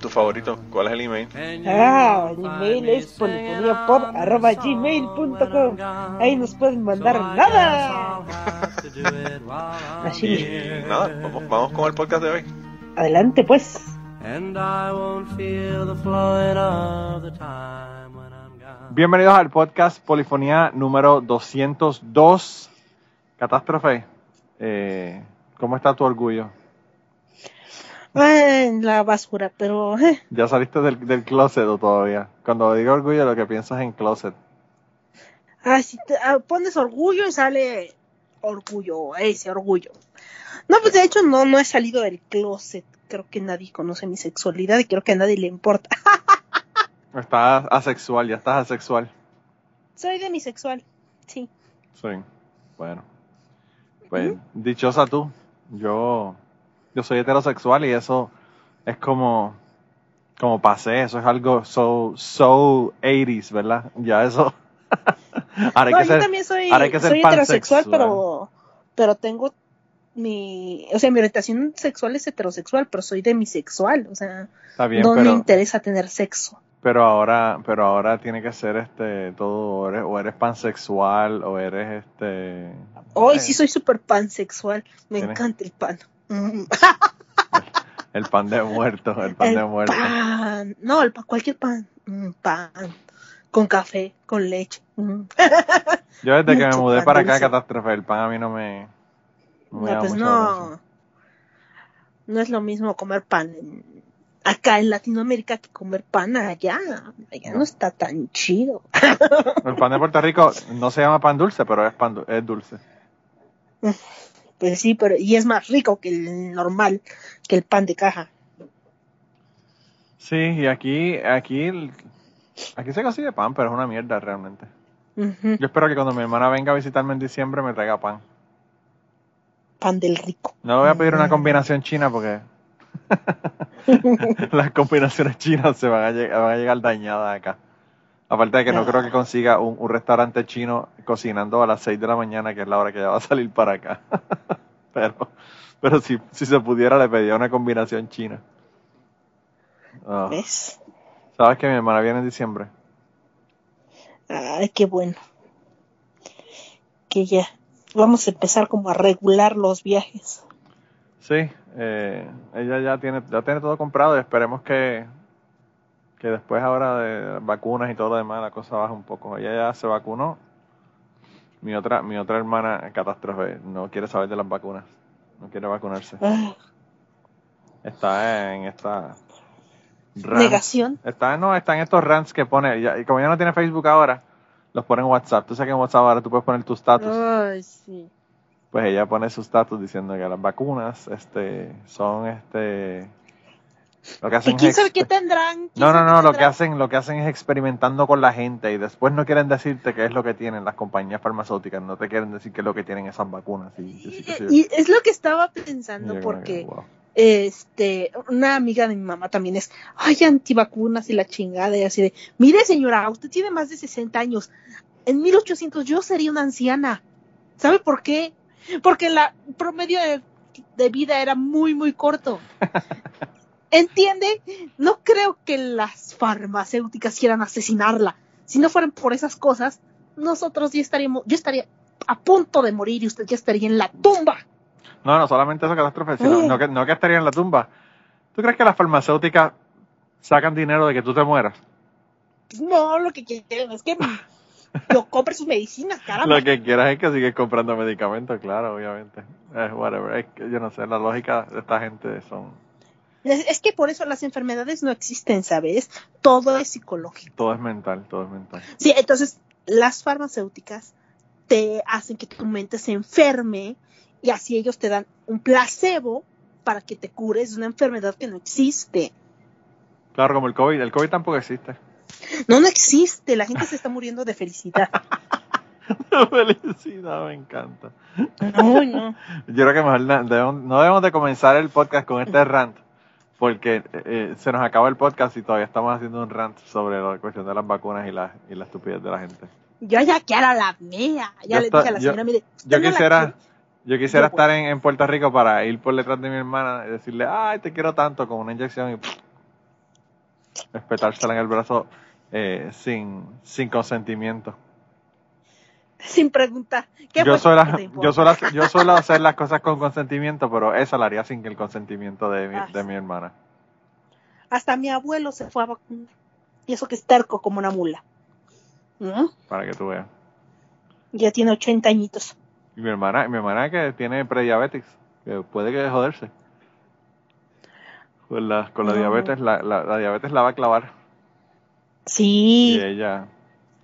¿Tu favorito? ¿Cuál es el email? Ah, el email es polifoniapop.gmail.com Ahí nos pueden mandar nada. Así. Y nada, vamos, vamos con el podcast de hoy. Adelante pues. Bienvenidos al podcast Polifonía número 202. Catástrofe, eh, ¿cómo está tu orgullo? En la basura, pero... eh, ¿Ya saliste del, del closet o todavía? Cuando digo orgullo, lo que piensas es en closet. Ah, si te- ah, pones orgullo y sale orgullo, ese orgullo. No, pues de hecho no, no he salido del closet. Creo que nadie conoce mi sexualidad y creo que a nadie le importa. Estás asexual, ya estás asexual. Soy demisexual, sí. Sí, bueno. Pues, dichosa tú. Yo, yo soy heterosexual y eso es como, como pasé, eso es algo so, so 80s, ¿verdad? Ya eso. ahora hay No, que yo ser, también soy, ahora hay que ser soy heterosexual, pero, pero tengo mi, o sea, mi orientación sexual es heterosexual, pero soy demisexual, o sea, bien, no me interesa tener sexo. pero ahora, pero ahora tiene que ser este todo, o eres, o eres pansexual, o eres este. Hoy eh, sí soy súper pansexual, me encanta el pan. El pan de muerto, el pan de muerto. pan. No, el pan, cualquier pan. Mm, pan. Con café, con leche. Mm. Yo desde que me mudé para acá, catástrofe, el pan a mí no me. No, me No, llama pues no. No es lo mismo comer pan en- acá en Latinoamérica que comer pan allá. Allá no, No. está tan chido. El pan de Puerto Rico no se llama pan dulce, pero es pan du- es dulce. Pues sí, pero y es más rico que el normal, que el pan de caja. Sí, y aquí, aquí, aquí se consigue pan, pero es una mierda realmente. Yo espero que cuando mi hermana venga a visitarme en diciembre me traiga pan. Pan del rico. No le voy a pedir una combinación china porque las combinaciones chinas se van a, lleg- van a llegar dañadas acá. Aparte de que no creo que consiga un, un restaurante chino cocinando a las 6 de la mañana, que es la hora que ella va a salir para acá. pero pero si, si se pudiera le pediría una combinación china. Ah. ¿Ves? ¿Sabes que mi hermana viene en diciembre? Ay, qué bueno. Que ya vamos a empezar como a regular los viajes. Sí, eh, ella ya tiene, ya tiene todo comprado y esperemos que, que después ahora de vacunas y todo lo demás la cosa baje un poco. Ella ya se vacunó. Mi otra, mi otra hermana, catástrofe, no quiere saber de las vacunas. No quiere vacunarse. Está en esta rants. negación. Está, no, está en estos rants que pone, ya- y como ya no tiene Facebook ahora, los pone en WhatsApp. Tú sabes que en WhatsApp ahora tú puedes poner tu status. Ay, sí. pues ella pone su status diciendo que las vacunas este son este lo que hacen ¿Y quién es sabe qué tendrán? ¿Quién no no no lo que hacen lo que hacen es experimentando con la gente y después no quieren decirte qué es lo que tienen las compañías farmacéuticas no te quieren decir qué es lo que tienen esas vacunas y, y- y- y- es lo que estaba pensando yo porque wow. este una amiga de mi mamá también es ay antivacunas y la chingada y así de mire señora usted tiene más de 60 años en 1800 yo sería una anciana ¿sabe por qué? porque la promedio de, de vida era muy muy corto ¿entiende? no creo que las farmacéuticas quieran asesinarla si no fueran por esas cosas nosotros ya estaríamos yo estaría a punto de morir y usted ya estaría en la tumba no no solamente esa catástrofe sino Mm. no que no que estaría en la tumba ¿tú crees que las farmacéuticas sacan dinero de que tú te mueras? No, lo que quieren es que yo compre sus medicinas, caramba. Lo que quieras es que sigues comprando medicamentos, claro, obviamente. Whatever. Es que yo no sé, la lógica de esta gente son. Es, es que por eso las enfermedades no existen, ¿sabes? Todo es psicológico. Todo es mental, todo es mental. Sí, entonces las farmacéuticas te hacen que tu mente se enferme y así ellos te dan un placebo para que te cures de una enfermedad que no existe. Claro, como el COVID. El COVID tampoco existe. No, no existe. La gente se está muriendo de felicidad. Felicidad me encanta. No, no. Yo creo que mejor no debemos, no debemos de comenzar el podcast con este rant, porque eh, se nos acaba el podcast y todavía estamos haciendo un rant sobre la cuestión de las vacunas y la, y la estupidez de la gente. Yo ya quiero la mía. Ya Yo le dije a la yo- señora, mire, Yo la quisiera, yo quisiera Yo, pues. estar en, en Puerto Rico para ir por detrás de mi hermana y decirle, ay, te quiero tanto, con una inyección y pff, espetársela en el brazo eh, sin, sin consentimiento. Sin preguntar. ¿Qué Yo suelo, yo, suelo, yo suelo hacer las cosas con consentimiento, pero esa la haría sin el consentimiento de mi, Ah, de mi hermana. Hasta mi abuelo se fue a vacunar. Y eso que es terco como una mula. ¿No? Para que tú veas. Ya tiene 80 añitos. Y mi hermana, mi hermana que tiene prediabetes, que puede que joderse. Con la, con la No. diabetes, la, la, la diabetes la va a clavar. Sí. Y ella,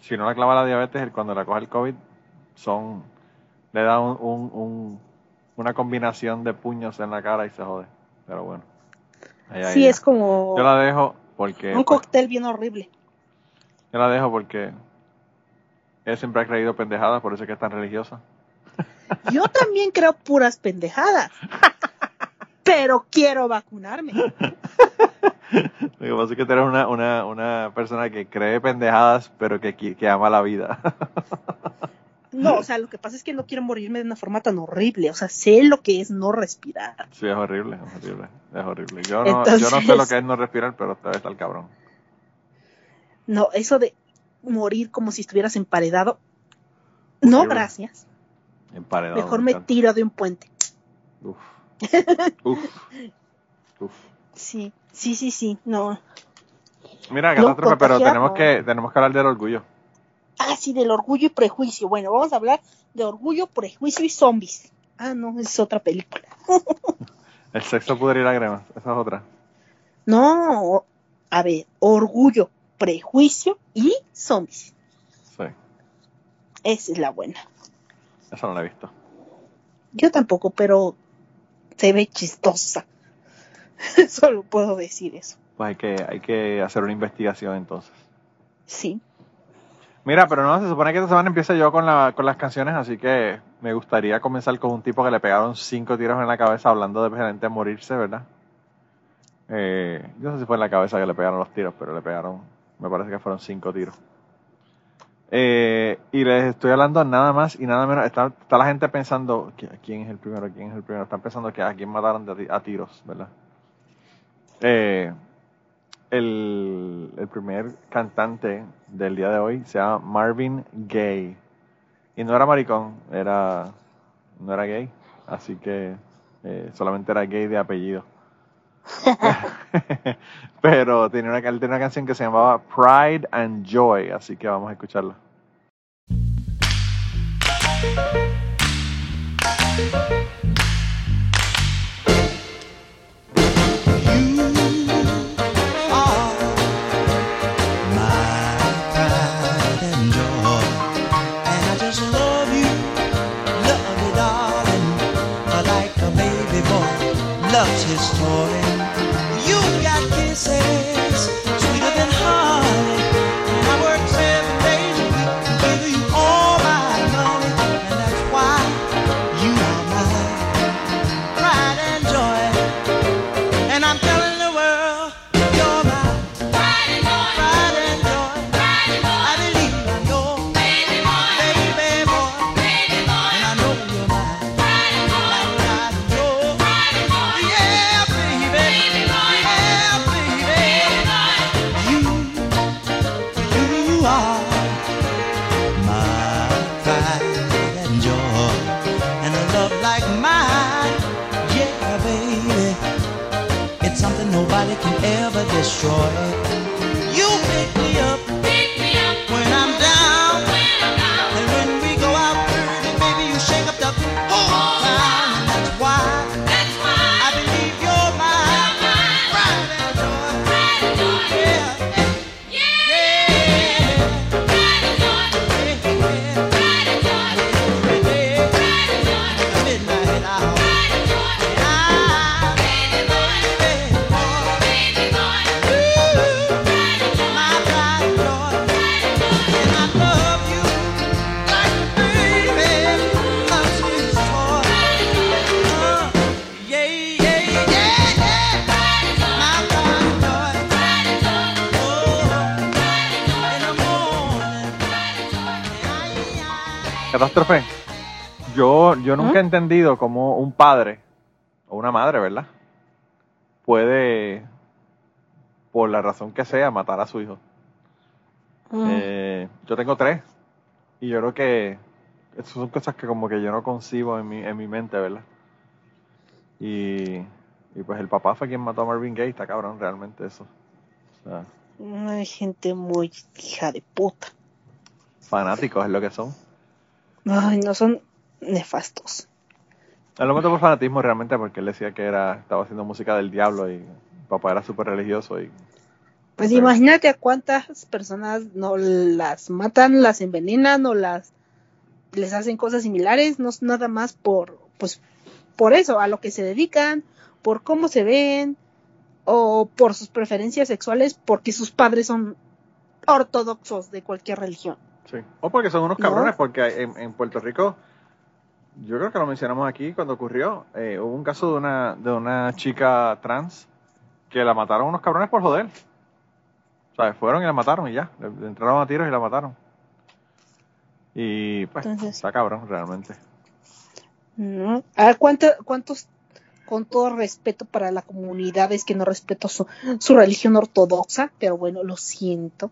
si no la clava la diabetes, cuando la coge el COVID, son, le da un, un, un- una combinación de puños en la cara y se jode. Pero bueno. Allá sí, es como Yo la dejo porque, un pues, cóctel bien horrible. yo la dejo porque ella siempre ha creído pendejadas, por eso es que es tan religiosa. Yo también creo puras pendejadas. Pero quiero vacunarme. Lo que pasa es que tú eres una, una, una persona que cree pendejadas, pero que, que ama la vida. No, o sea, lo que pasa es que no quiero morirme de una forma tan horrible. O sea, sé lo que es no respirar. sí, es horrible, es horrible, es horrible. Yo no, yo no sé lo que es no respirar, pero esta vez está el cabrón. No, eso de morir como si estuvieras emparedado. No, gracias. Emparedado. Mejor me tiro de un puente. Uf. Uf. Uf. Sí, sí, sí, sí. No. Mira, No, catástrofe, pero tenemos que, tenemos que hablar del orgullo. Ah, sí, del orgullo y prejuicio. Bueno, vamos a hablar de orgullo, prejuicio y zombies. Ah, no, es otra película. El sexo, pudre y lágrimas, esa es otra. No, a ver, orgullo, prejuicio y zombies. Sí, Esa es la buena. esa no la he visto. Yo tampoco, pero se ve chistosa. Solo puedo decir eso. Pues hay que, hay que hacer una investigación entonces. Sí. Mira, pero no, se supone que esta semana empieza yo con, la, con las canciones, así que me gustaría comenzar con un tipo que le pegaron cinco tiros en la cabeza hablando de gente morirse, ¿verdad? Eh, yo no sé si fue en la cabeza que le pegaron los tiros, pero le pegaron, me parece que fueron cinco tiros. Eh, y les estoy hablando nada más y nada menos, está, la gente pensando, "¿Qui- ¿quién es el primero? ¿quién es el primero? Están pensando que a quién mataron a tiros, ¿verdad? Eh, el, el primer cantante del día de hoy se llama Marvin Gaye. Y no era maricón, era no era gay, así que eh, solamente era gay de apellido. Pero tenía una, él tenía una canción que se llamaba Pride and Joy, así que vamos a escucharla. Destroy. Nunca he entendido cómo un padre o una madre, ¿verdad? Puede, por la razón que sea, matar a su hijo. Mm. Eh, yo tengo tres. Y yo creo que esas son cosas que como que yo no concibo en mi, en mi mente, ¿verdad? Y, y pues el papá fue quien mató a Marvin Gaye, está cabrón realmente eso. O sea, Hay gente muy hija de puta. fanáticos es lo que son. Ay, no son nefastos. Él lo mató por fanatismo realmente porque él decía que era estaba haciendo música del diablo y papá era súper religioso y Pues imagínate a cuántas personas no las matan, las envenenan o las les hacen cosas similares, no nada más por pues por eso, a lo que se dedican, por cómo se ven o por sus preferencias sexuales porque sus padres son ortodoxos de cualquier religión. Sí. O porque son unos No. cabrones, porque en, en Puerto Rico, yo creo que lo mencionamos aquí cuando ocurrió, eh, hubo un caso de una, de una chica trans que la mataron unos cabrones por joder. O sea, fueron y la mataron y ya. Le, le entraron a tiros y la mataron. Y pues, Entonces- está cabrón realmente. ¿no? A ver, ¿cuánto- ¿cuántos, con todo respeto para la comunidad, es que no respeto su, su religión ortodoxa, pero bueno, lo siento.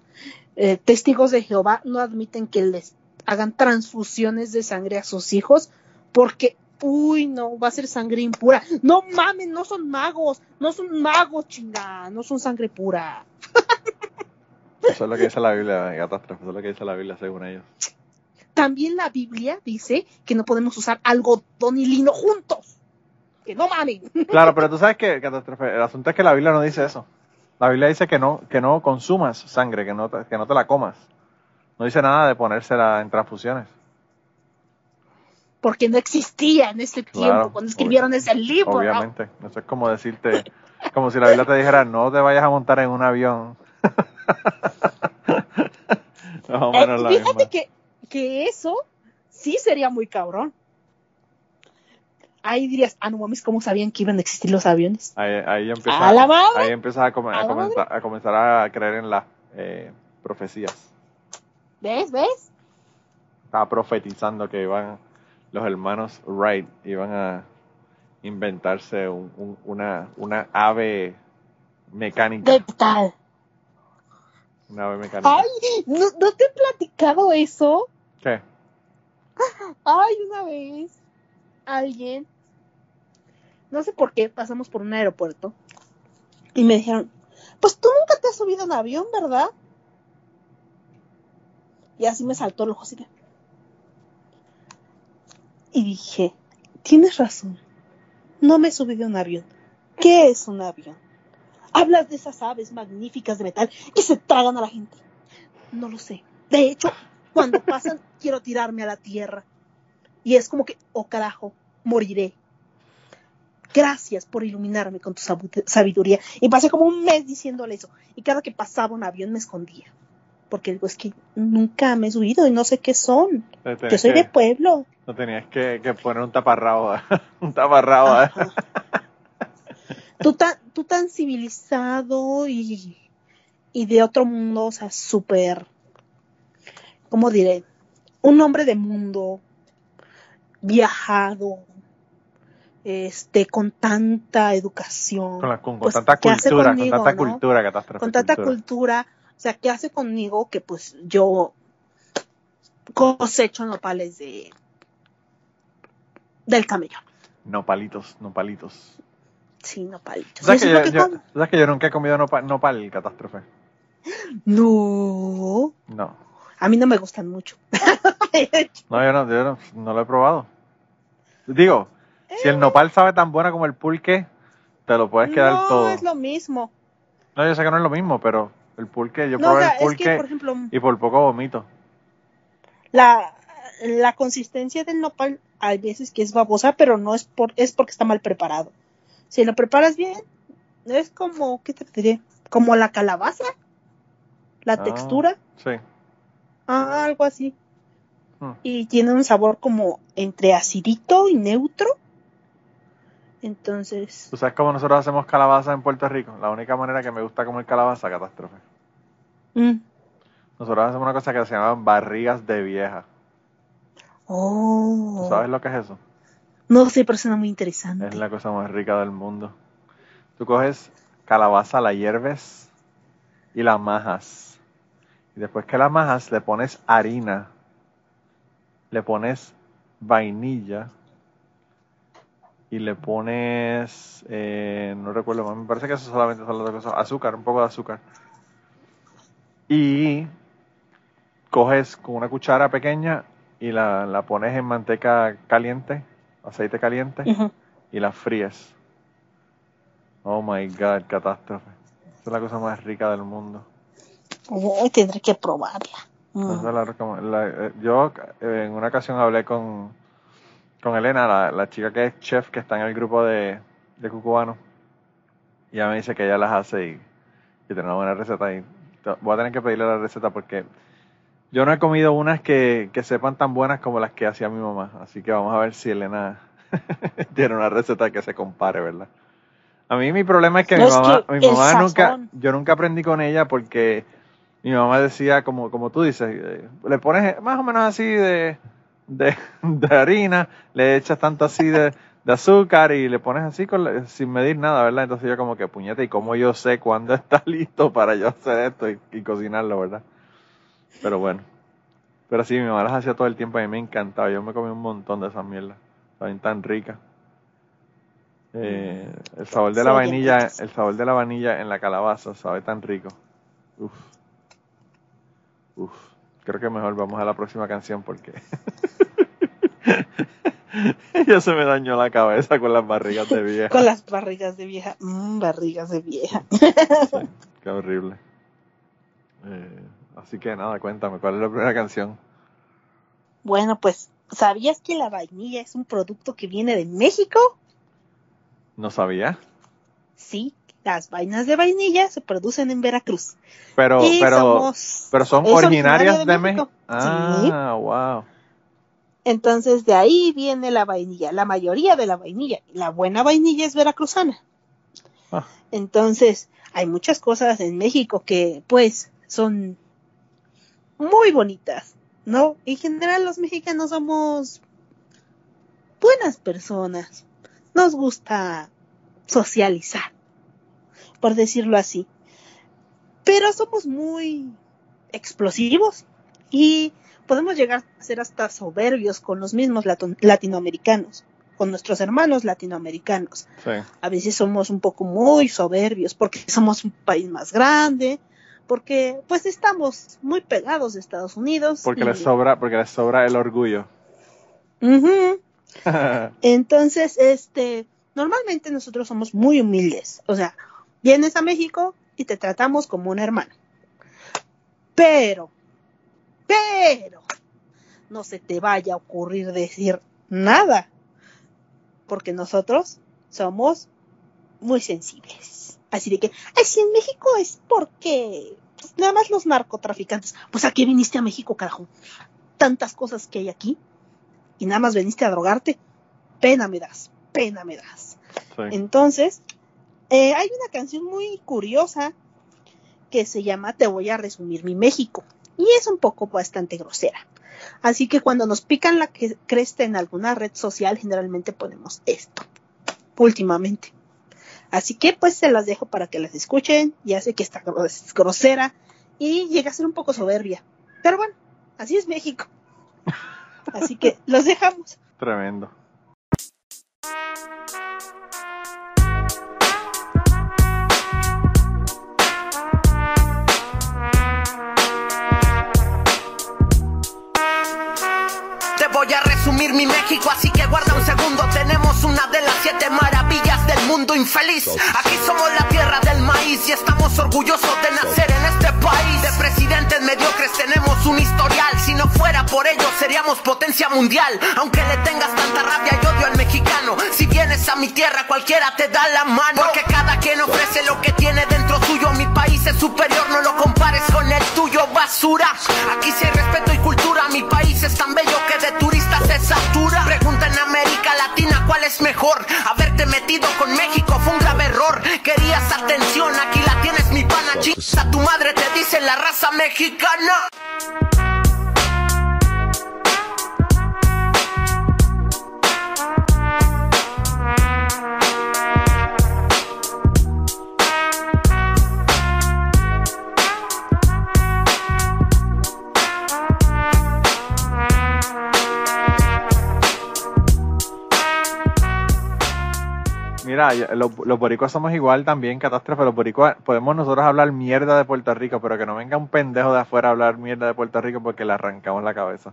Eh, testigos de Jehová no admiten que les hagan transfusiones de sangre a sus hijos porque, uy, no, va a ser sangre impura. No mames, no son magos, no son magos, chingada, no son sangre pura. Eso es lo que dice la Biblia, catástrofe. Eso es lo que dice la Biblia según ellos. También la Biblia dice que no podemos usar algodón y lino juntos. Que no mamen. Claro, pero tú sabes que, catástrofe, el asunto es que la Biblia no dice eso. La Biblia dice que no, que no consumas sangre, que no, te- que no te la comas. No dice nada de ponérsela en transfusiones. Porque no existía en ese tiempo Claro, cuando escribieron ese libro. ¿no? Obviamente. Eso es como decirte, como si la Biblia te dijera, no te vayas a montar en un avión. Más o Eh, la fíjate misma. que, que eso sí sería muy cabrón. Ahí dirías, ah, no mames, ¿cómo sabían que iban a existir los aviones? Ahí, ahí empiezas, ¡A la madre! ahí empiezas a, come- a ¡A la comenzar, a comenzar a creer en las eh, profecías. ¿Ves? ¿Ves? Estaba profetizando que iban los hermanos Wright iban a inventarse un- un- una, una ave mecánica. ¿Qué tal? Una ave mecánica. Ay, ¿no, no te he platicado eso? ¿Qué? Ay, una vez alguien, no sé por qué, pasamos por un aeropuerto y me dijeron, pues tú nunca te has subido a un avión, ¿verdad? Y así me saltó el ojo así de- Y dije, tienes razón, no me he subido a un avión. ¿Qué es un avión? Hablas de esas aves magníficas de metal que se tragan a la gente. No lo sé. De hecho, cuando pasan, quiero tirarme a la tierra. Y es como que, oh carajo, moriré. Gracias por iluminarme con tu sabiduría. Y pasé como un mes diciéndole eso. Y cada que pasaba un avión me escondía. Porque digo, es que nunca me he subido y no sé qué son. Yo soy de pueblo. No tenías que, que poner un taparrabo. un taparrabo. Tú, tan, tú tan civilizado y, y de otro mundo, o sea, súper, ¿cómo diré? Un hombre de mundo, viajado, este, con tanta educación, Con, la- con- con Pues, tanta ¿qué hace cultura, conmigo, con tanta no? cultura, catástrofe. con tanta cultura. cultura, o sea, ¿qué hace conmigo que pues yo cosecho nopales de del camello? No palitos, no palitos. Sí, nopalitos. ¿Sabes que, yo, que. ¿sabes que yo nunca he comido nopal, nopal, catástrofe? No, No. a mí no me gustan mucho. No, yo no, yo no, no lo he probado. Digo, si el nopal sabe tan buena como el pulque, te lo puedes quedar no, todo. es lo mismo. No, yo sé que no es lo mismo, pero el pulque, yo No, o probé sea, el es pulque que, por ejemplo, y por poco vomito. la, la consistencia del nopal hay veces que es babosa, pero no es por es porque está mal preparado. Si lo preparas bien, es como, ¿qué te diré? Como la calabaza, la Ah. textura, Sí. ah, algo así. Hmm. Y tiene un sabor como entre acidito y neutro. Entonces, ¿Tú sabes cómo nosotros hacemos calabaza en Puerto Rico? La única manera que me gusta comer calabaza, catástrofe. mm, Nosotros hacemos una cosa que se llaman barrigas de vieja. Oh. ¿Tú sabes lo que es eso? No sé, pero suena muy interesante. Es la cosa más rica del mundo. Tú coges calabaza, la hierves y la majas. Y después que la majas, le pones harina, le pones vainilla y le pones, eh, no recuerdo, me parece que eso solamente son las dos cosas, azúcar, un poco de azúcar. Y coges con una cuchara pequeña y la, la pones en manteca caliente, aceite caliente, y la fríes. Oh my god, catástrofe. Esa es la cosa más rica del mundo. Oh, tendré que probarla. Mm. La la- eh, yo en una ocasión hablé con, con Elena, la, la chica que es chef que está en el grupo de, de Cucubano. Y ella me dice que ella las hace y, y tiene una buena receta. Y voy a tener que pedirle la receta porque yo no he comido unas que, que sepan tan buenas como las que hacía mi mamá. Así que vamos a ver si Elena tiene una receta que se compare, ¿verdad? A mí mi problema es que No, mi mamá, que mi mamá nunca, yo nunca aprendí con ella porque mi mamá decía, como, como tú dices, eh, le pones más o menos así de, de, de harina, le echas tanto así de, de azúcar y le pones así con la- sin medir nada, ¿verdad? Entonces yo como que puñete, ¿y cómo yo sé cuándo está listo para yo hacer esto y, y cocinarlo, ¿verdad? Pero bueno. Pero sí, mi mamá las hacía todo el tiempo y a mí me encantaba. Yo me comí un montón de esas mierdas. Saben tan ricas. Eh, el sabor de la vainilla, el sabor de la vainilla en la calabaza sabe tan rico. Uf. Uf. Creo que mejor vamos a la próxima canción porque ya se me dañó la cabeza con las barrigas de vieja. Con las barrigas de vieja. Mm, barrigas de vieja. Sí, qué horrible. Eh, así que nada, cuéntame, ¿cuál es la primera canción? Bueno, pues, ¿sabías que la vainilla es un producto que viene de México? No sabía. Sí, las vainas de vainilla se producen en Veracruz. Pero, y pero, somos- pero son originarias de de México. México. Ah, wow. Entonces de ahí viene la vainilla, la mayoría de la vainilla. La buena vainilla es veracruzana. Ah. Entonces hay muchas cosas en México que pues son muy bonitas, ¿no? En general los mexicanos somos buenas personas. Nos gusta socializar, por decirlo así. Pero somos muy explosivos y podemos llegar a ser hasta soberbios con los mismos latinoamericanos, con nuestros hermanos latinoamericanos. Sí. A veces somos un poco muy soberbios porque somos un país más grande, porque pues estamos muy pegados de Estados Unidos. Porque y- les sobra, porque les sobra el orgullo. Entonces, este, normalmente nosotros somos muy humildes. O sea, vienes a México y te tratamos como un hermano. Pero, pero, no se te vaya a ocurrir decir nada. Porque nosotros somos muy sensibles. Así de que, ay, si en México es porque pues, nada más los narcotraficantes. Pues a qué viniste a México, carajo. Tantas cosas que hay aquí y nada más veniste a drogarte, pena me das, pena me das. Sí. Entonces, eh, hay una canción muy curiosa que se llama Te voy a resumir mi México y es un poco bastante grosera. Así que cuando nos pican la que cresta en alguna red social, generalmente ponemos esto, últimamente. Así que pues se las dejo para que las escuchen, ya sé que está gro- es grosera y llega a ser un poco soberbia. Pero bueno, así es México. Así que los dejamos. Tremendo. Mi México, así que guarda un segundo. Tenemos una de las siete maravillas del mundo infeliz. Aquí somos la tierra del maíz y estamos orgullosos de nacer en este país. De presidentes mediocres tenemos un historial. Si no fuera por ello, seríamos potencia mundial. Aunque le tengas tanta rabia y odio al mexicano, si vienes a mi tierra, cualquiera te da la mano. Porque cada quien ofrece lo que tiene dentro Mi país es superior, no lo compares con el tuyo, basura. Aquí sí hay respeto y cultura. Mi país es tan bello que de turistas se satura. Pregunta en América Latina cuál es mejor. Haberte metido con México fue un grave error. Querías atención, aquí la tienes mi pana. Chinga tu madre te dice la raza mexicana. Mira, los, los boricuas somos igual también, catástrofe. Los boricuas podemos nosotros hablar mierda de Puerto Rico, pero que no venga un pendejo de afuera a hablar mierda de Puerto Rico porque le arrancamos la cabeza.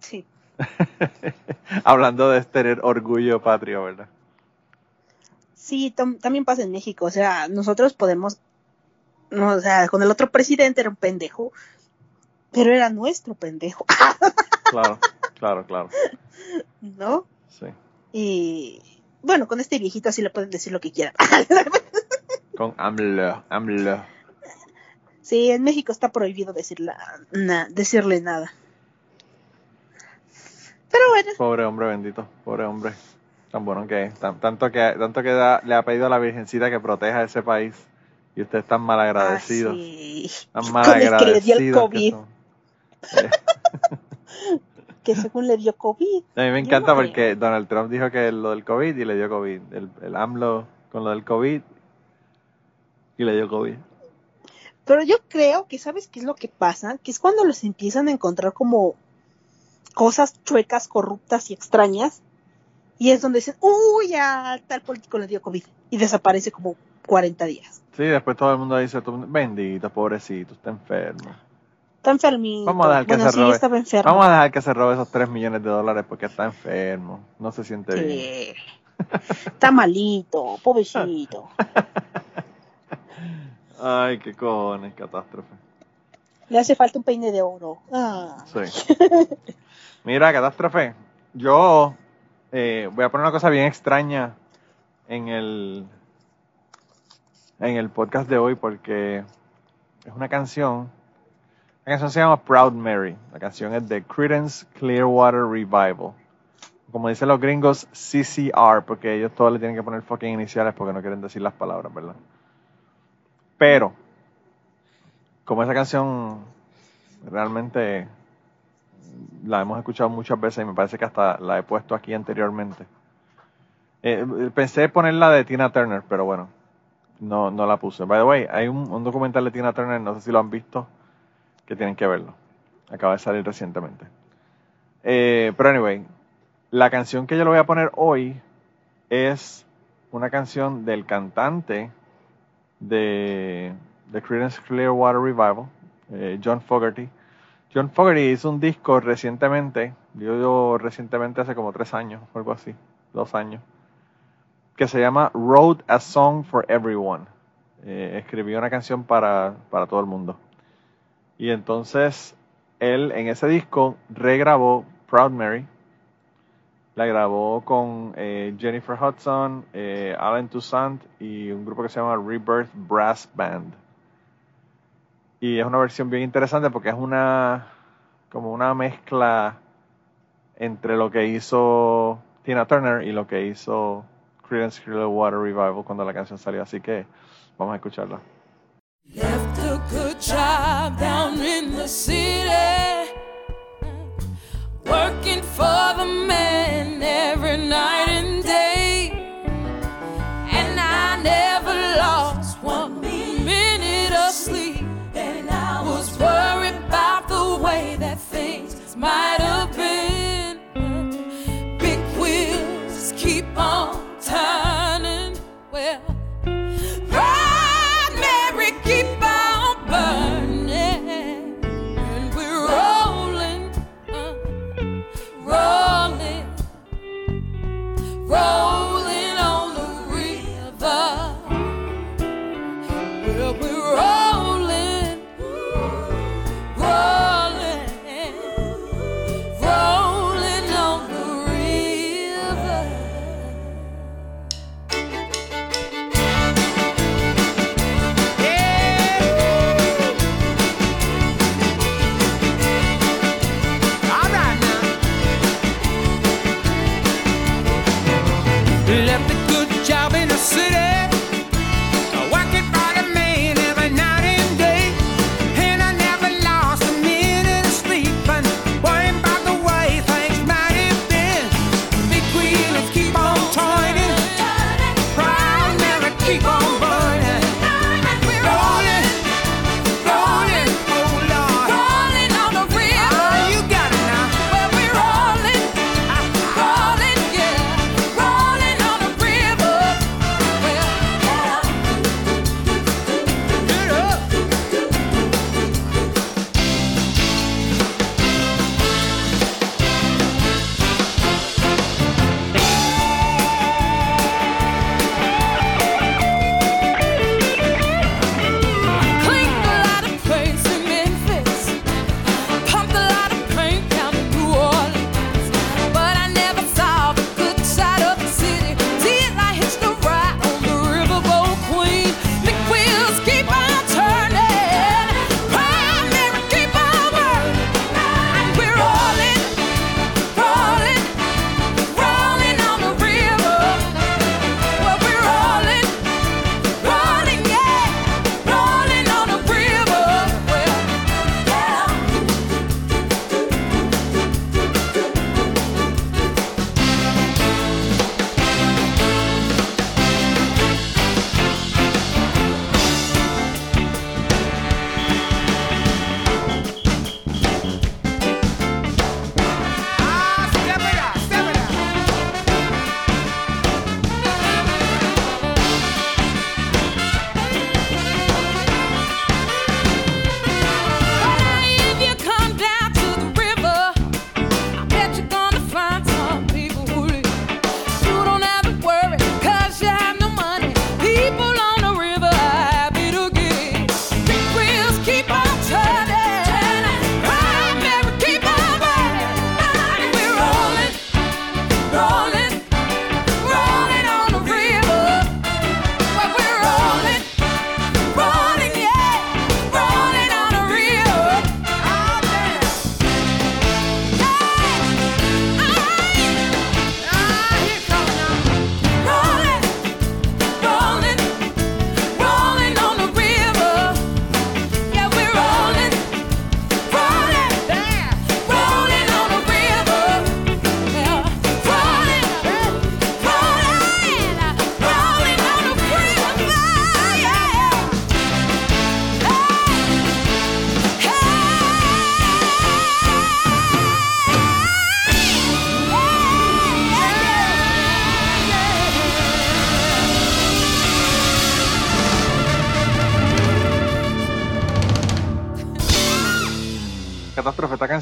Sí. Hablando de tener orgullo patrio, ¿verdad? Sí, tam- también pasa en México. O sea, nosotros podemos. no, o sea, con el otro presidente era un pendejo, pero era nuestro pendejo, Claro, claro, claro. ¿no? Sí. Y bueno, con este viejito así le pueden decir lo que quieran. Con AMLO, AMLO. sí, en México está prohibido na- decirle nada. Pero bueno, Pobre hombre bendito, pobre hombre. Tan bueno que es. Tan- tanto que, tanto que da- le ha pedido a la Virgencita que proteja ese país. Y usted es tan mal agradecido. ah, sí. Tan Con mal el que le dio el COVID, que según le dio COVID. A mí me encanta no porque Donald Trump dijo que lo del COVID y le dio COVID. El, el AMLO con lo del COVID y le dio COVID. Pero yo creo que, ¿sabes qué es lo que pasa? Que es cuando los empiezan a encontrar como cosas chuecas, corruptas y extrañas. Y es donde dicen, uy, a tal político le dio COVID. Y desaparece como 40 días. Sí, después todo el mundo dice, "Tú- bendito, pobrecito, está enfermo. Está enfermito. Vamos a dejar que bueno, se sí, robe. enfermo. Vamos a dejar que se robe esos 3 millones de dólares porque está enfermo. No se siente bien. Sí. Está malito, pobrecito. Ay, qué cojones, catástrofe. Le hace falta un peine de oro. Ah. Sí. Mira, catástrofe. Yo eh, voy a poner una cosa bien extraña en el en el podcast de hoy porque es una canción. La canción se llama Proud Mary. La canción es de Credence Clearwater Revival. Como dicen los gringos, CCR, porque ellos todos le tienen que poner fucking iniciales porque no quieren decir las palabras, ¿verdad? Pero, como esa canción realmente la hemos escuchado muchas veces y me parece que hasta la he puesto aquí anteriormente. Eh, pensé ponerla de Tina Turner, pero bueno, no, no la puse. By the way, hay un documental de Tina Turner, no sé si lo han visto, que tienen que verlo. Acaba de salir recientemente. Eh, pero anyway, la canción que yo le voy a poner hoy es una canción del cantante de, de Creedence Clearwater Revival, eh, John Fogerty. John Fogerty hizo un disco recientemente, yo recientemente hace como tres años, algo así, dos años, que se llama Wrote a Song for Everyone. Eh, escribió una canción para, para todo el mundo. Y entonces él en ese disco regrabó Proud Mary, la grabó con eh, Jennifer Hudson, eh, Alan Toussaint y un grupo que se llama Rebirth Brass Band. Y es una versión bien interesante porque es una como una mezcla entre lo que hizo Tina Turner y lo que hizo Creedence Clearwater Revival cuando la canción salió. Así que vamos a escucharla. City, working for the man every night and day. And I never lost one minute of sleep. And I was worried about the way that things might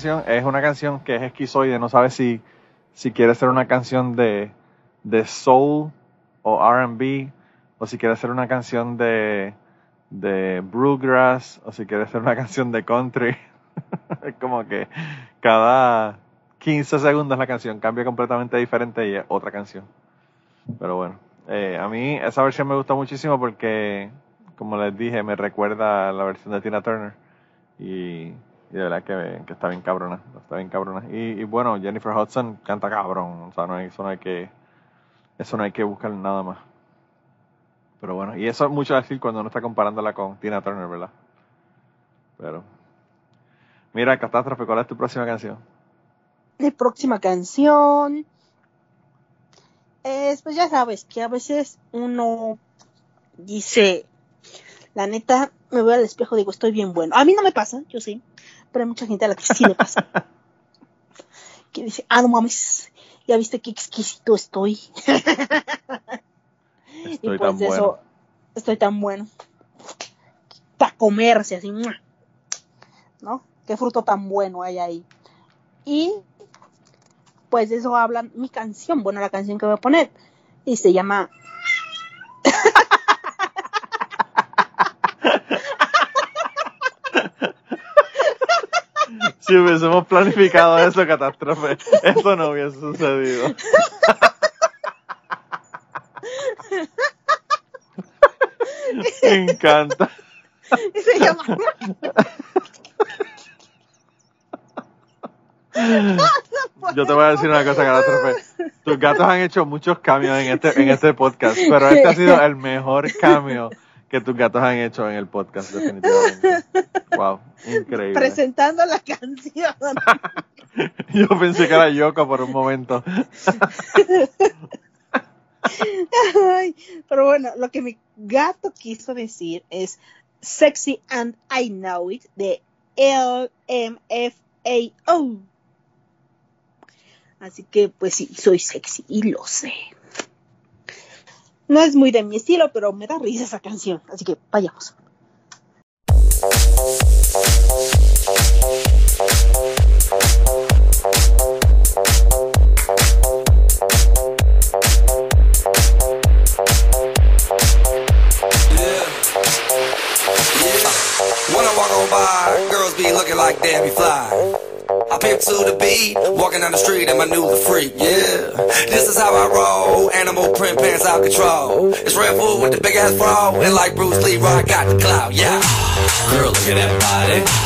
es una canción que es esquizoide, no sabe si, si quiere ser una canción de, de soul o R&B, o si quiere ser una canción de, de bluegrass, o si quiere ser una canción de country. es como que cada 15 segundos la canción cambia completamente diferente y es otra canción. Pero bueno, eh, a mí esa versión me gusta muchísimo porque, como les dije, me recuerda a la versión de Tina Turner. Y, y de verdad que, que está bien cabrona, está bien cabrona. Y, y bueno, Jennifer Hudson canta cabrón, o sea, no hay, eso no hay que, eso no que buscar nada más. Pero bueno, y eso es mucho decir cuando uno está comparándola con Tina Turner, ¿verdad? Pero, mira, Catástrofe, ¿cuál es tu próxima canción? Mi próxima canción es, pues ya sabes, que a veces uno dice, la neta, me voy al espejo y digo, estoy bien bueno. A mí no me pasa, yo sí, pero hay mucha gente a la que sí le pasa. que dice, ah, no mames, ya viste qué exquisito estoy. Estoy y pues tan de bueno. eso, estoy tan bueno. Para comerse así. ¿no? Qué fruto tan bueno hay ahí. Y pues de eso habla mi canción, bueno, la canción que voy a poner. Y se llama Si hubiésemos planificado eso, Catástrofe, eso no hubiese sucedido. Me encanta. y se llama Yo te voy a decir una cosa, Catástrofe. Tus gatos han hecho muchos cambios en este, en este podcast, pero este ha sido el mejor cambio que tus gatos han hecho en el podcast, definitivamente. Wow, increíble. presentando la canción. Yo pensé que era Yoko por un momento. Ay, pero bueno, lo que mi gato quiso decir es Sexy and I Know It de LMFAO. Así que pues sí, soy sexy y lo sé. No es muy de mi estilo, pero me da risa esa canción. Así que vayamos. When I walk on by, girls be looking like Debbie Fly. I pimp to the beat, walking down the street and my new the freak, yeah. This is how I roll, animal print pants out control. It's Red Bull with the big ass bra, and like Bruce Lee, I got the clout, yeah. Girl, look at that body.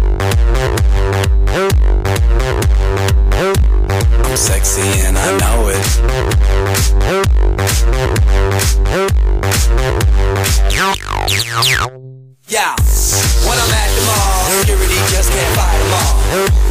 Sexy and I know it. Yeah, when I'm at the mall, security just can't fight them all.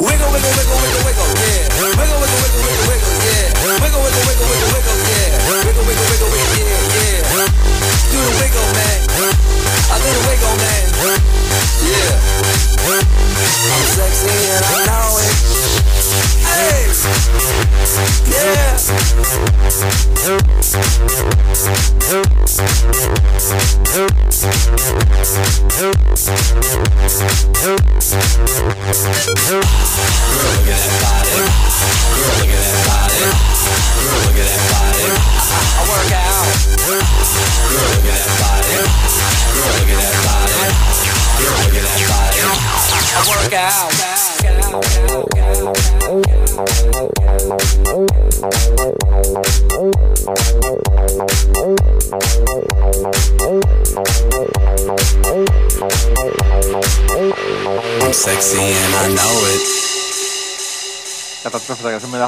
Wiggle, wiggle, wiggle, wiggle, wiggle, yeah. Wiggle, wiggle, wiggle, wiggle, wiggle, yeah. Wiggle, wiggle, wiggle, wiggle, wiggle, yeah. Wiggle, wiggle, wiggle, wiggle, yeah, yeah. Do the wiggle, man. I do the wiggle, man. Yeah. I'm sexy and I know it. Hey. Yeah. I work out. I work out. I'm sexy and I know it. Catástrofe, esa canción me da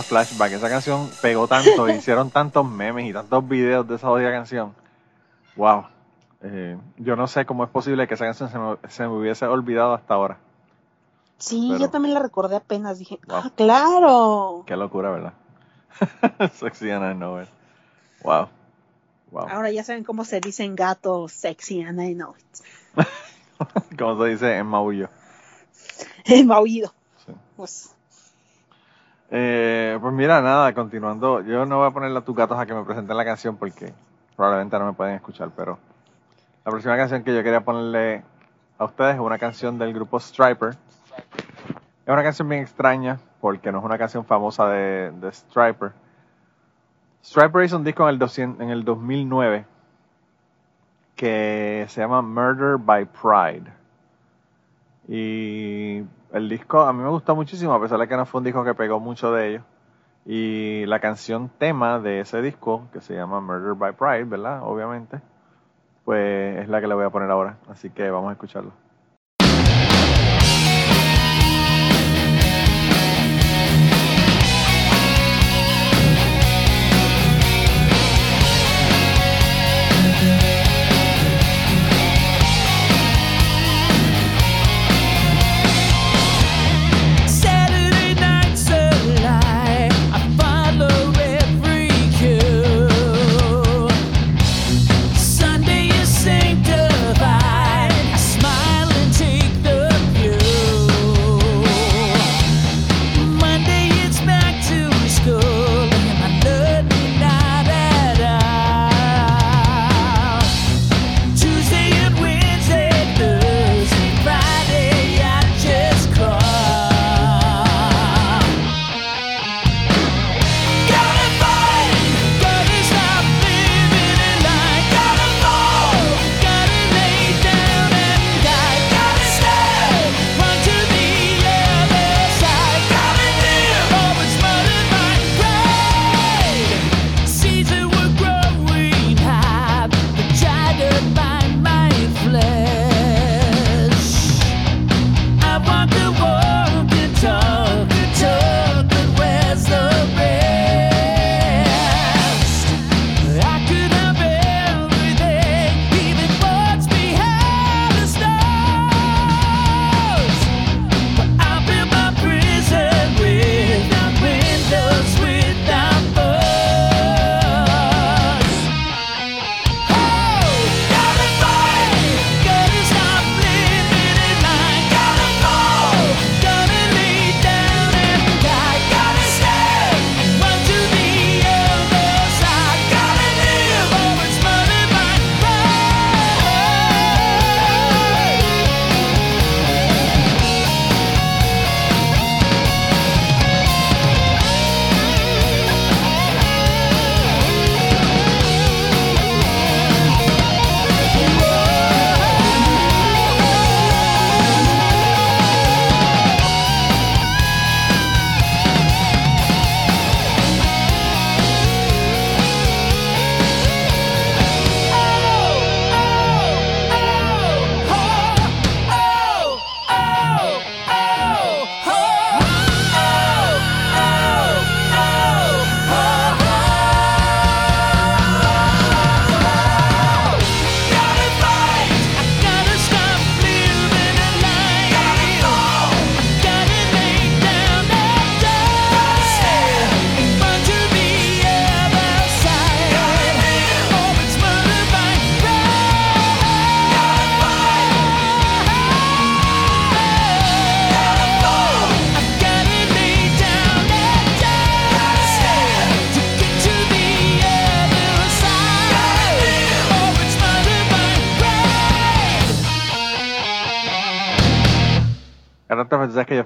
flashback. Esa canción pegó tanto, hicieron tantos memes y tantos videos de esa odia canción. Wow. Eh, yo no sé cómo es posible que esa canción se me, se me hubiese olvidado hasta ahora. Sí, Pero- yo también la recordé apenas. Dije, Wow. ah, claro. Qué locura, ¿verdad? Sexy and I know it. Wow. Wow. Ahora ya saben cómo se dicen gato sexy and I know it. Como se dice en maullo. El maullido. Sí. Pues, Eh, pues mira, nada, continuando. Yo no voy a ponerle a tus gatos a que me presenten la canción porque probablemente no me pueden escuchar, pero la próxima canción que yo quería ponerle a ustedes es una canción del grupo Striper. Es una canción bien extraña porque no es una canción famosa de, Striper. Striper hizo un disco en el, 200 en el 2009 que se llama Murder by Pride. Y el disco a mí me gustó muchísimo, a pesar de que no fue un disco que pegó mucho de ellos. Y la canción tema de ese disco, que se llama Murder by Pride, ¿verdad? Obviamente, pues es la que le voy a poner ahora. Así que vamos a escucharlo.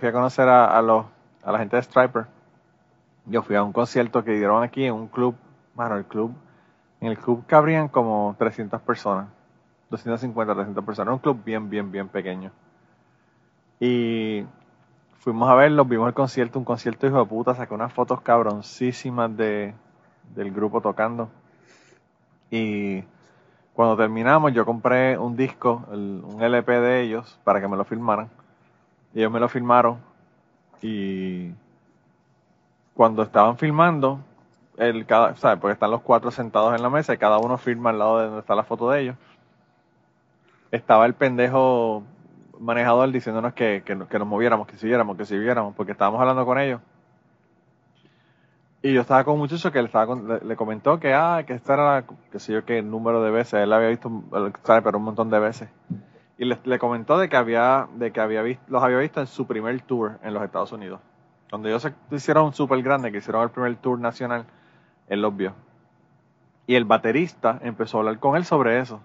Fui a conocer a, los, a la gente de Striper. Yo fui a un concierto que dieron aquí en un club, bueno, el club, en el club cabrían como 300 personas, 250, 300 personas, un club bien, bien, bien pequeño. Y fuimos a verlos, vimos el concierto, un concierto hijo de puta, saqué unas fotos cabroncísimas de, del grupo tocando. Y cuando terminamos, yo compré un disco, un LP de ellos, para que me lo filmaran. Y ellos me lo filmaron. Y cuando estaban filmando, el cada, ¿sabes? Porque están los cuatro sentados en la mesa y cada uno firma al lado de donde está la foto de ellos. Estaba el pendejo manejador diciéndonos que, que, no- que nos moviéramos, que siguiéramos, que siguiéramos, porque estábamos hablando con ellos. Y yo estaba con un muchacho que le, estaba con- le, comentó que, ah, que esta era, la- qué sé yo, qué el número de veces, él había visto, él sabe, pero un montón de veces. Y le, le comentó de que había, de que había visto, los había visto en su primer tour en los Estados Unidos. Donde ellos se hicieron súper grande, que hicieron el primer tour nacional, él los vio. Y el baterista empezó a hablar con él sobre eso.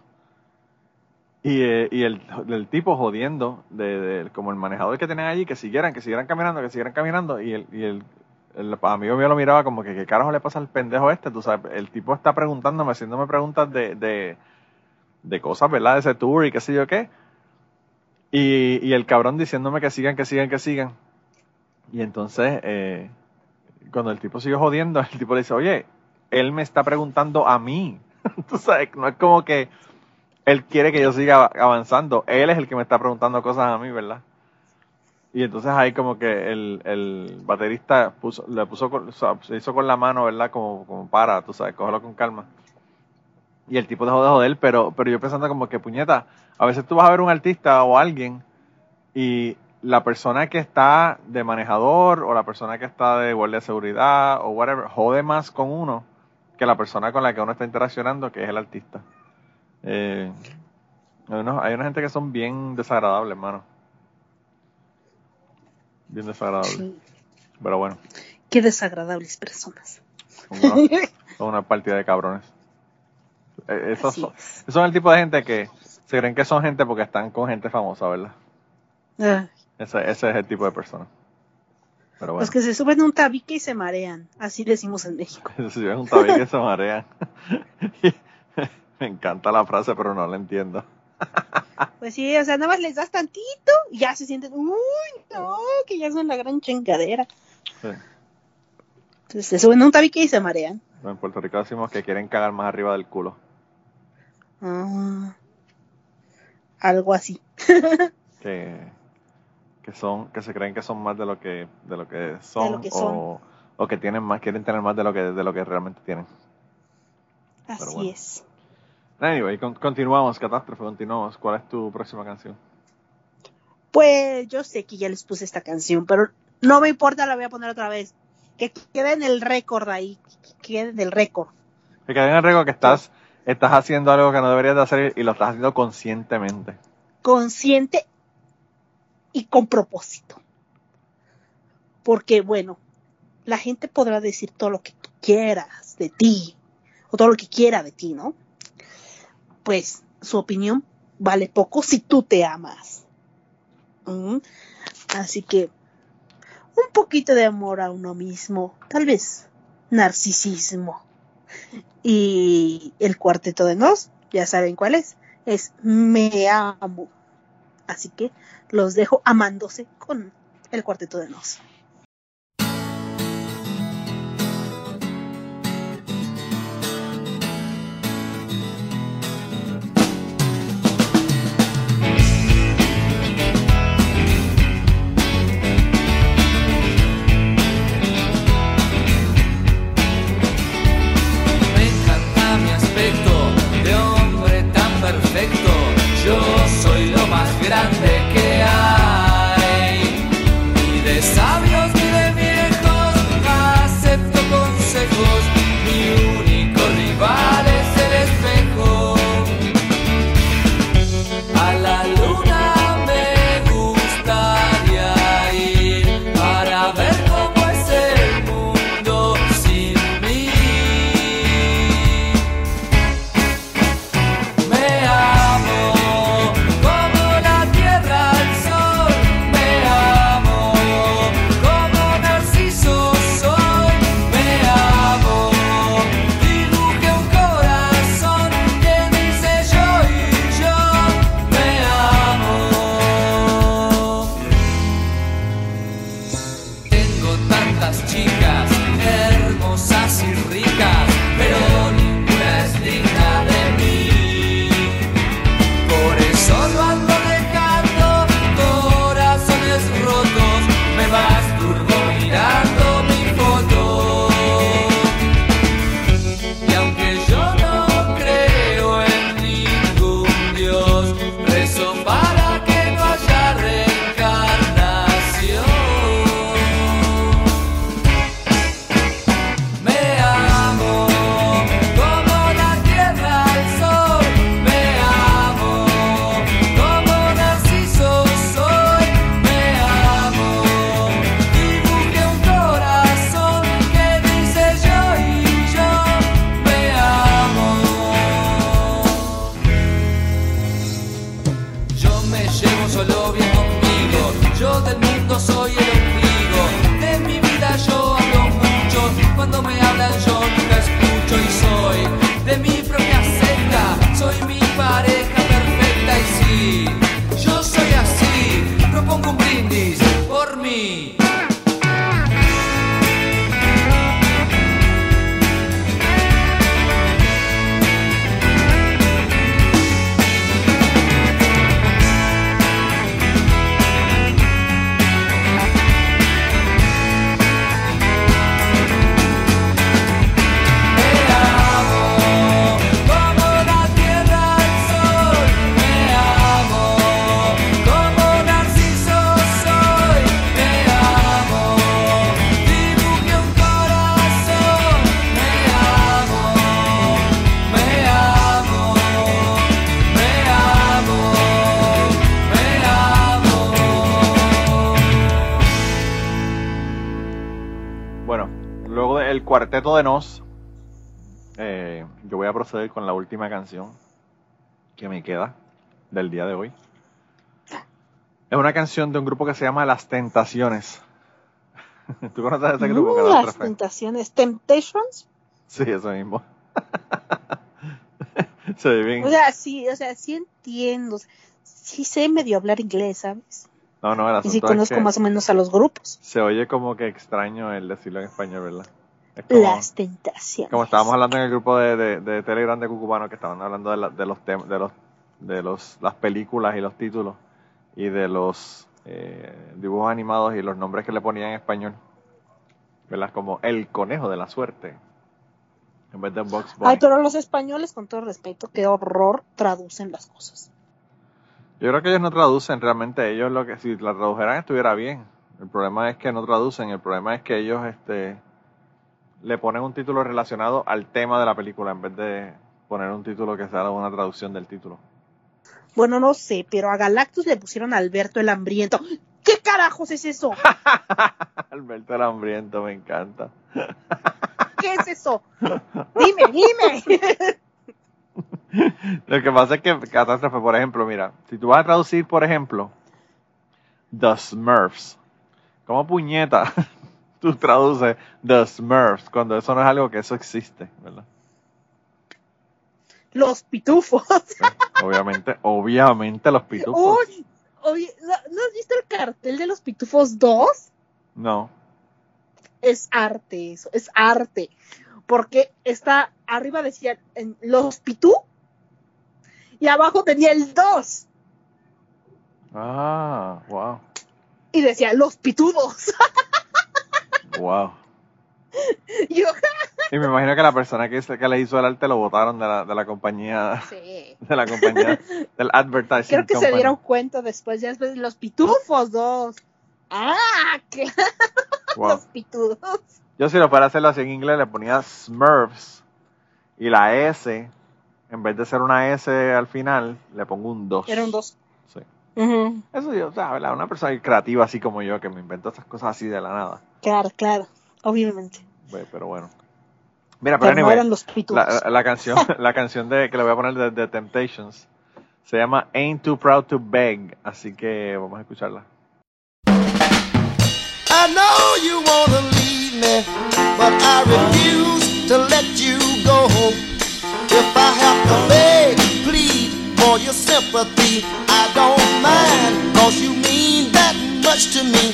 Y, eh, y el, el tipo jodiendo, de, de- como el manejador que tenían allí, que siguieran, que siguieran caminando, que siguieran caminando. Y el, y el, el amigo mío lo miraba como que, ¿qué carajo le pasa al pendejo este? Tú sabes, el tipo está preguntándome, haciéndome preguntas de, de, de cosas, ¿verdad? De ese tour y qué sé yo qué. Y, y el cabrón diciéndome que sigan, que sigan, que sigan. Y entonces, eh, cuando el tipo siguió jodiendo, el tipo le dice, oye, él me está preguntando a mí. Tú sabes, no es como que él quiere que yo siga avanzando. Él es el que me está preguntando cosas a mí, ¿verdad? Y entonces ahí como que el, el baterista le puso, se hizo con la mano, ¿verdad? Como, como para, tú sabes, cógelo con calma. Y el tipo dejó de joder, pero, pero yo pensando como que, puñeta, a veces tú vas a ver un artista o alguien y la persona que está de manejador o la persona que está de guardia de seguridad o whatever, jode más con uno que la persona con la que uno está interaccionando, que es el artista. Eh, hay, unos- hay una gente que son bien desagradables, hermano. Bien desagradables. Sí, Pero bueno, Qué desagradables personas. son una, son una partida de cabrones. Eh, Esos son, es. esos son el tipo de gente que se creen que son gente porque están con gente famosa, ¿verdad? Ah, Ese, ese es el tipo de persona. Pero bueno. Los que se suben a un tabique y se marean. Así decimos en México. Si es un tabique que se marean. Me encanta la frase, pero no la entiendo. Pues sí, o sea, nada más les das tantito y ya se sienten, uy, no, que ya son la gran chingadera. Sí. Entonces se suben a un tabique y se marean. En Puerto Rico decimos que quieren cagar más arriba del culo. Ah, algo así. Que, que son, que se creen que son más de lo que, de lo que son, lo que o, son. o que tienen más, quieren tener más de lo que, de lo que realmente tienen. Así bueno. es. Anyway, con- continuamos, catástrofe, continuamos. ¿Cuál es tu próxima canción? Pues yo sé que ya les puse esta canción, pero no me importa, la voy a poner otra vez. Que quede en el récord ahí, que quede en el récord. Que quede en el riesgo que estás, estás haciendo algo que no deberías de hacer y lo estás haciendo conscientemente. Consciente y con propósito. Porque bueno, la gente podrá decir todo lo que quieras de ti, o todo lo que quiera de ti, ¿no? Pues su opinión vale poco si tú te amas. ¿Mm? Así que un poquito de amor a uno mismo, tal vez narcisismo. Y el cuarteto de nos, ya saben cuál es, es Me amo. Así que los dejo amándose con el cuarteto de nos. Cuarteto de Nos, eh, yo voy a proceder con la última canción que me queda del día de hoy. Es una canción de un grupo que se llama Las Tentaciones. ¿Tú conoces ese grupo? Catástrofe? las tentaciones. Temptations. Sí, eso mismo. Se ve bien. O sea, sí, o sea, sí entiendo. Sí sé medio hablar inglés, ¿sabes? No, no, el Y sí asunto es conozco que más o menos a los grupos. se oye como que extraño el decirlo en español, ¿verdad? Como, Las tentaciones. como estábamos hablando en el grupo de, de, de Telegram de Cucubano, que estaban hablando de, la- de los tem- de los de los las películas y los títulos y de los eh, dibujos animados y los nombres que le ponían en español, ¿verdad? Como el conejo de la suerte en vez de Box Bunny. Ay, pero los españoles, con todo respeto, qué horror traducen las cosas. Yo creo que ellos no traducen realmente, ellos lo que si la tradujeran estuviera bien. El problema es que no traducen, el problema es que ellos este le ponen un título relacionado al tema de la película en vez de poner un título que sea una traducción del título. Bueno, no sé, pero a Galactus le pusieron Alberto el Hambriento. ¿Qué carajos es eso? Alberto el hambriento me encanta. ¿Qué es eso? Dime, dime. Lo que pasa es que catástrofe, por ejemplo, mira, si tú vas a traducir, por ejemplo, The Smurfs, ¿cómo puñeta tú traduces The Smurfs cuando eso no es algo que eso existe, verdad? Los pitufos. Obviamente, obviamente los pitufos. Oye, oye, ¿no, no has visto el cartel de los pitufos 2? No. Es arte eso, es arte. Porque está, arriba decía en los pitú y abajo tenía el 2 Ah, wow, y decía los pitudos. wow. Y yo, Y me imagino que la persona que, que le hizo el arte lo votaron de la, de la compañía, sí. de la compañía, del advertising Creo que se dieron cuenta después, ya después, los pitufos 2. Ah, claro, Wow. los pitudos. Yo si lo fuera a hacerlo así en inglés le ponía Smurfs y la S, en vez de ser una S al final, le pongo un 2. Era un 2. Sí. Eso yo, o sea, ¿verdad? Una persona creativa así como yo que me invento estas cosas así de la nada. Claro, claro, obviamente. Güey, Pero bueno. Mira, pero, anyway, los pitudos. la, la canción, la canción de que le voy a poner de, de Temptations se llama Ain't Too Proud to Beg, así que vamos a escucharla. I know you wanna leave me, but I refuse to let you go. If I have to beg, plead for your sympathy, I don't mind, cause you mean that much to me.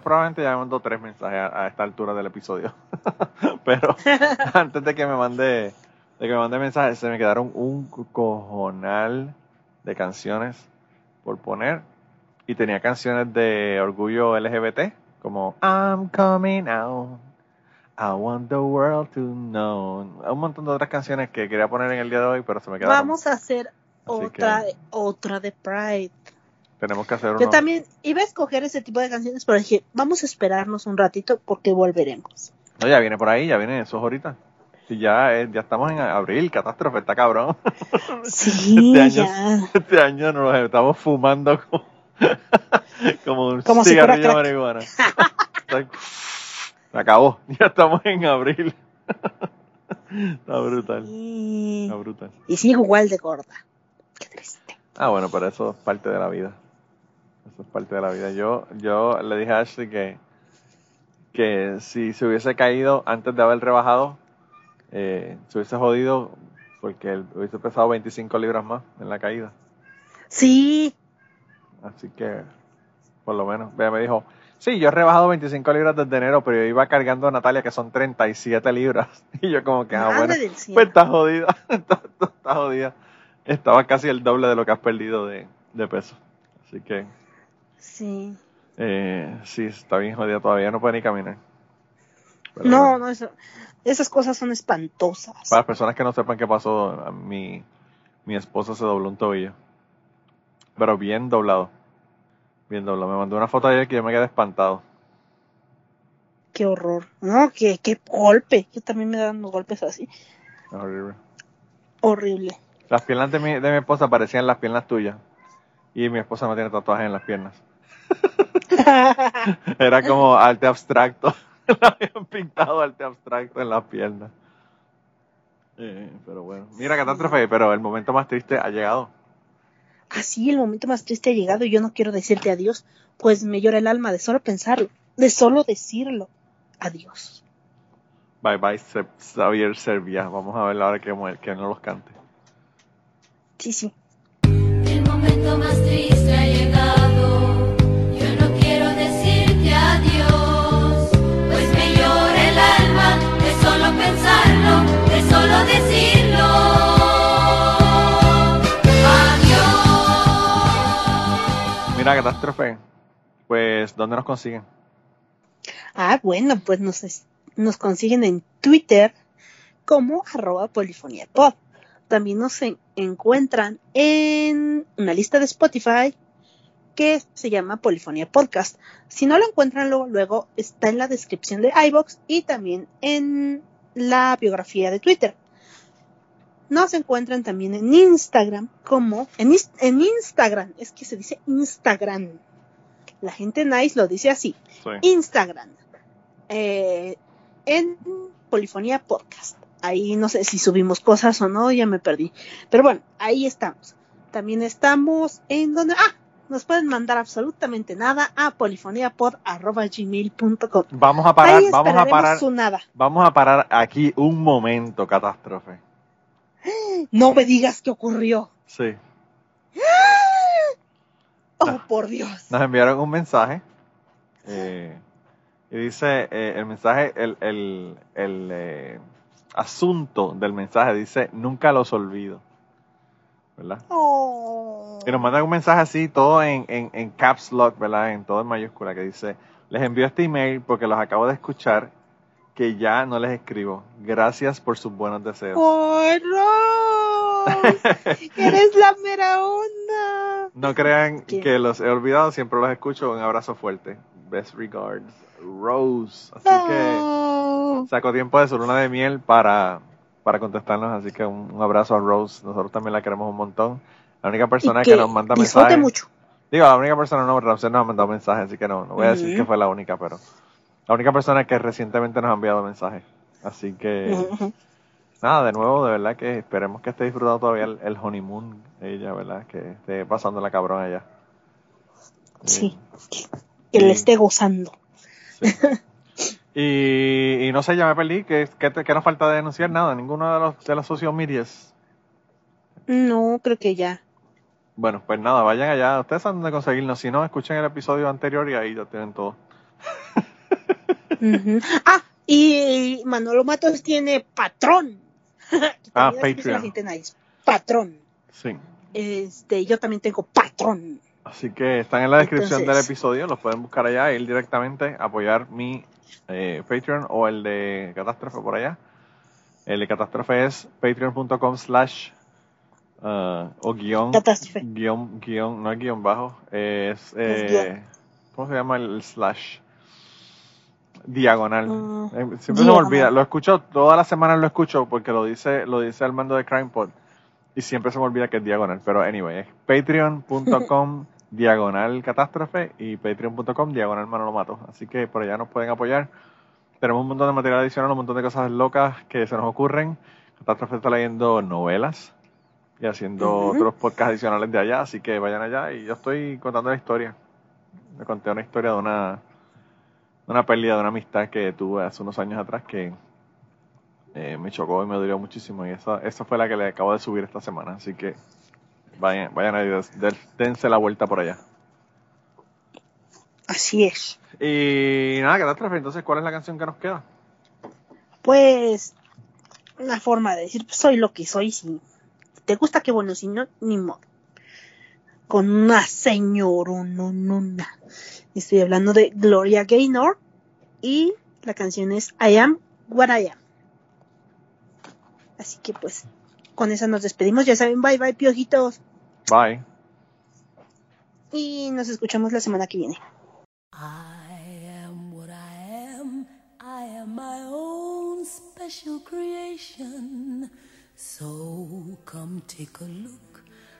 probablemente, ya me mandó tres mensajes a, a esta altura del episodio. Pero antes de que me mande, de que me mande mensaje, se me quedaron un cojonal de canciones por poner. Y tenía canciones de orgullo LGBT, como I'm coming out. I want the world to know. Un montón de otras canciones que quería poner en el día de hoy, pero se me quedaron. Vamos a hacer Así otra, que- otra de Pride. Tenemos que hacer Yo también iba a escoger ese tipo de canciones, pero dije, vamos a esperarnos un ratito porque volveremos. No, ya viene por ahí, ya viene eso ahorita. Si ya, eh, ya estamos en abril, catástrofe, está cabrón. Sí, Este año, ya. este año nos estamos fumando como, como un Como si fuera cigarrillo de marihuana. Se acabó, ya estamos en abril. Está brutal, Y, está brutal. y sigo igual de gorda. Qué triste. Ah, bueno, pero eso es parte de la vida. Eso es parte de la vida. Yo, yo le dije a Ashley que, que si se hubiese caído antes de haber rebajado, eh, se hubiese jodido porque él hubiese pesado 25 libras más en la caída. Sí, Así que, por lo menos, ella me dijo, sí, yo he rebajado 25 libras desde enero, pero yo iba cargando a Natalia que son 37 libras. Y yo como que, ah, bueno, pues está jodida, está, está jodida. Estaba casi el doble de lo que has perdido de, de peso. Así que, Sí. eh, sí, está bien jodida, todavía no puede ni caminar. Pero No, bueno, no, eso, esas cosas son espantosas. Para las personas que no sepan qué pasó, a mi, mi esposa se dobló un tobillo. Pero bien doblado. Bien doblado. Me mandó una foto ayer que yo me quedé espantado. Qué horror. No, qué, qué golpe. Yo también me dan golpes así. Horrible. Horrible. Las piernas de mi, de mi esposa parecían las piernas tuyas. Y mi esposa no tiene tatuajes en las piernas. Era como arte abstracto. Le habían pintado arte abstracto en las piernas. Eh, pero bueno. Mira, catástrofe, pero el momento más triste ha llegado. Así el momento más triste ha llegado y yo no quiero decirte adiós, pues me llora el alma de solo pensarlo, de solo decirlo. Adiós. Bye bye, Se- Xavier Servia. Vamos a ver ahora que, que no los cante. Sí, sí. El momento más triste ha llegado. Catástrofe. Pues, ¿dónde nos consiguen? Ah, bueno, pues nos, nos consiguen en Twitter como arroba polifonía pod. También nos en- encuentran en una lista de Spotify que se llama Polifonía Podcast. Si no lo encuentran luego, luego está en la descripción de iBox y también en la biografía de Twitter. Nos encuentran también en Instagram como en, Instagram, es que se dice Instagram. La gente nice lo dice así. Sí. Instagram eh, en Polifonía Podcast. Ahí no sé si subimos cosas o no, ya me perdí. Pero bueno, ahí estamos. También estamos en donde... Ah, nos pueden mandar absolutamente nada a polifoniapod.gmail.com. Vamos a parar, Ahí vamos a parar, su nada. vamos a parar aquí un momento, catástrofe. No me digas qué ocurrió. Sí. Oh, por Dios. Nos enviaron un mensaje. eh, y dice, eh, el mensaje, el, el, el eh, asunto del mensaje dice, nunca los olvido. ¿Verdad? Oh. Y nos mandan un mensaje así, todo en, en, en caps lock, ¿verdad? En todo en mayúscula, que dice, les envío este email porque los acabo de escuchar, que ya no les escribo. Gracias por sus buenos deseos. ¡Ay, Rose! ¡Eres la mera onda! No crean ¿Qué? que los he olvidado, siempre los escucho. Un abrazo fuerte. Best regards, Rose. Así que Oh. sacó tiempo de su luna de miel para, para contestarnos, así que un, un abrazo a Rose. Nosotros también la queremos un montón. La única persona que, nos manda mensajes. mucho. Digo, la única persona no, Ramsés nos ha mandado mensajes, así que no, no voy a decir que fue la única, pero la única persona que recientemente nos ha enviado mensajes. Así que, nada, de nuevo, de verdad que esperemos que esté disfrutando todavía el, el honeymoon, ella, ¿verdad? Que esté pasando la cabrona allá. Sí, que, que le esté gozando. Y, y no sé, ya me perdí, ¿qué, qué, te- qué nos falta de denunciar? Nada, ninguno de los, de los social medias. No, creo que ya. Bueno, pues nada, vayan allá, ustedes saben dónde conseguirnos, si no, escuchen el episodio anterior y ahí ya tienen todo. Ah, y Manolo Matos tiene patrón. Ah, Patreon. Patrón. Sí. Este, yo también tengo patrón. Así que están en la descripción Entonces- del episodio, los pueden buscar allá, ir directamente, apoyar mi eh, Patreon o el de Catástrofe por allá. El de Catástrofe es patreon.com slash uh, o guion, Catástrofe. guion, guion, no es guion bajo, es, Es eh, ¿cómo se llama el slash? Diagonal. Mm, Eh, siempre se me olvida, lo escucho, todas las semanas lo escucho porque lo dice, lo dice el mando de CrimePod y siempre se me olvida que es diagonal, pero anyway, es patreon.com diagonal catástrofe y patreon.com diagonal Manolo Mato. Así que por allá nos pueden apoyar. Tenemos un montón de material adicional, un montón de cosas locas que se nos ocurren. Catástrofe está leyendo novelas y haciendo otros podcasts adicionales de allá, así que vayan allá y yo estoy contando la historia. Le conté una historia de una, una pérdida de una amistad que tuve hace unos años atrás que eh, me chocó y me dolió muchísimo y esa, esa fue la que le acabo de subir esta semana, así que vayan, vayan des- dense la vuelta por allá. Así es. Y nada, catástrofe, entonces, ¿cuál es la canción que nos queda? Pues, una forma de decir, pues, soy lo que soy. Si te gusta, qué bueno. Si no, ni modo. Con una señoronona. Estoy hablando de Gloria Gaynor. Y la canción es I Am What I Am. Así que, pues, con esa nos despedimos. Ya saben, bye bye, piojitos. Bye. Y nos escuchamos la semana que viene. I am what I am. I am my own special creation. So come take a look.